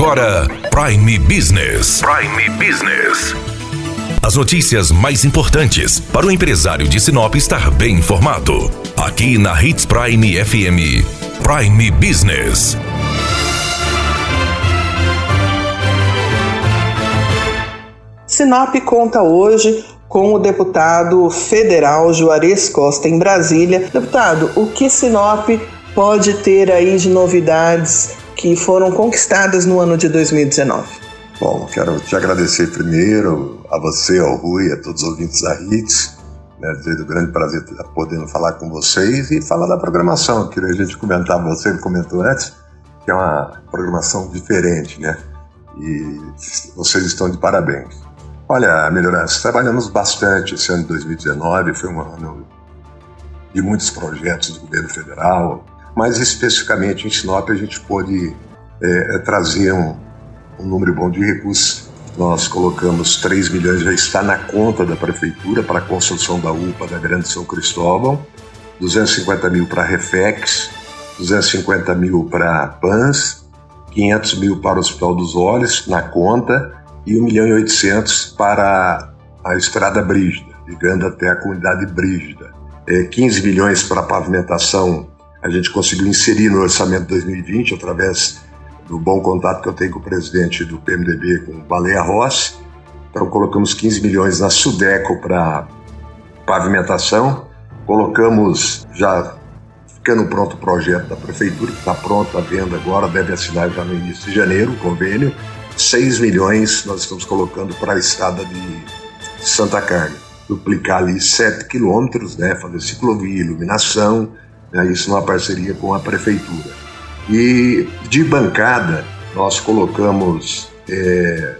agora Prime Business. Prime Business. As notícias mais importantes para o empresário de Sinop estar bem informado. Aqui na Hits Prime FM. Prime Business. Sinop conta hoje com o deputado federal Juarez Costa em Brasília. Deputado, o que Sinop pode ter aí de novidades que foram conquistadas no ano de 2019? Bom, quero te agradecer primeiro a você, ao Rui, a todos os ouvintes da HITS. Né, dizer grande prazer estar podendo falar com vocês e falar da programação. Queria a gente comentar, você comentou antes, que é uma programação diferente, né? E vocês estão de parabéns. Olha, melhorança, trabalhamos bastante esse ano de 2019, foi um ano de muitos projetos do governo federal, mas especificamente em Sinop a gente pôde é, trazer um, um número bom de recursos. Nós colocamos 3 milhões, já está na conta da prefeitura para a construção da UPA da Grande São Cristóvão, 250 mil para a Refex, 250 mil para a PANS, 500 mil para o Hospital dos Olhos, na conta, e 1 milhão e 800 para a Estrada Brígida, ligando até a comunidade Brígida. É, 15 milhões para a pavimentação a gente conseguiu inserir no orçamento 2020 através do bom contato que eu tenho com o presidente do PMDB, com o Baleia Rossi. Então colocamos 15 milhões na Sudeco para pavimentação, colocamos já ficando pronto o projeto da prefeitura, que está pronto a venda agora, deve assinar já no início de janeiro o convênio. 6 milhões nós estamos colocando para a estrada de Santa Carne. Duplicar ali 7 quilômetros, né, fazer ciclovia, iluminação, né, isso numa parceria com a prefeitura. E de bancada, nós colocamos é,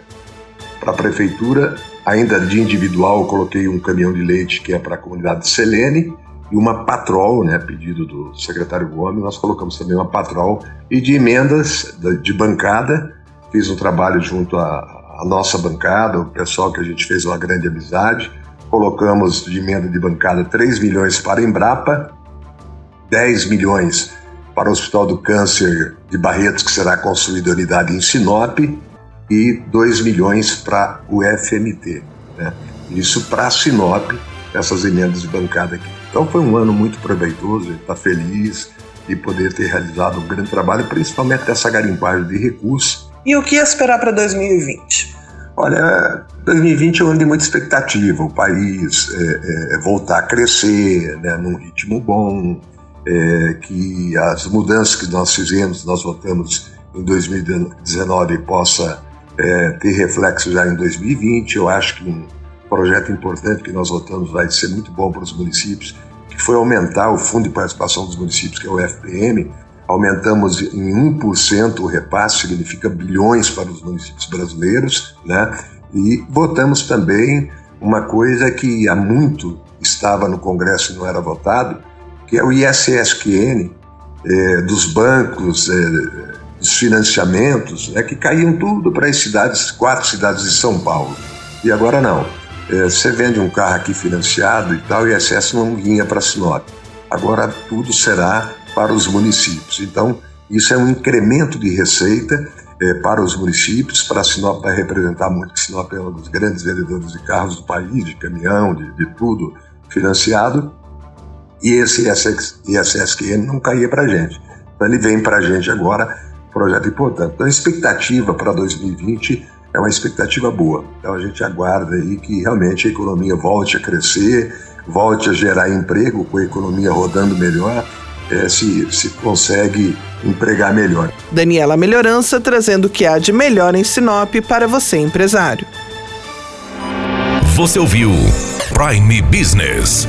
para a prefeitura, ainda de individual, eu coloquei um caminhão de leite que é para a comunidade Selene e uma patrol, né, pedido do secretário Gomes, nós colocamos também uma patrol. E de emendas de bancada, fiz um trabalho junto à, à nossa bancada, o pessoal que a gente fez uma grande amizade, colocamos de emenda de bancada 3 milhões para a Embrapa, 10 milhões para o Hospital do Câncer de Barretos, que será construída a unidade em Sinop, e 2 milhões para o FMT. Né? Isso para Sinop, essas emendas de bancada aqui. Então foi um ano muito proveitoso, está feliz de poder ter realizado um grande trabalho, principalmente dessa garimpagem de recursos. E o que esperar para 2020? Olha, 2020 é um ano de muita expectativa. O país é, é, voltar a crescer né, num ritmo bom, é, que as mudanças que nós fizemos, nós votamos em 2019, possa é, ter reflexo já em 2020. Eu acho que um projeto importante que nós votamos vai ser muito bom para os municípios, que foi aumentar o Fundo de Participação dos Municípios, que é o FPM. Aumentamos em 1% o repasse, significa bilhões para os municípios brasileiros, né? E votamos também uma coisa que há muito estava no Congresso e não era votado, que é o ISSQN, é, dos bancos, é, dos financiamentos, né, que caíam tudo para as cidades, quatro cidades de São Paulo. E agora não. É, você vende um carro aqui financiado e tal, e o ISS não vinha para Sinop. Agora tudo será para os municípios. Então, isso é um incremento de receita é, para os municípios, para Sinop vai representar muito, Sinop é um dos grandes vendedores de carros do país, de caminhão, de, de tudo financiado, e esse ISSQN não caía para a gente. Então ele vem para a gente agora, projeto importante. Então a expectativa para 2020 é uma expectativa boa. Então a gente aguarda aí que realmente a economia volte a crescer, volte a gerar emprego, com a economia rodando melhor, é, se, se consegue empregar melhor. Daniela Melhorança trazendo o que há de melhor em Sinop para você, empresário. Você ouviu Prime Business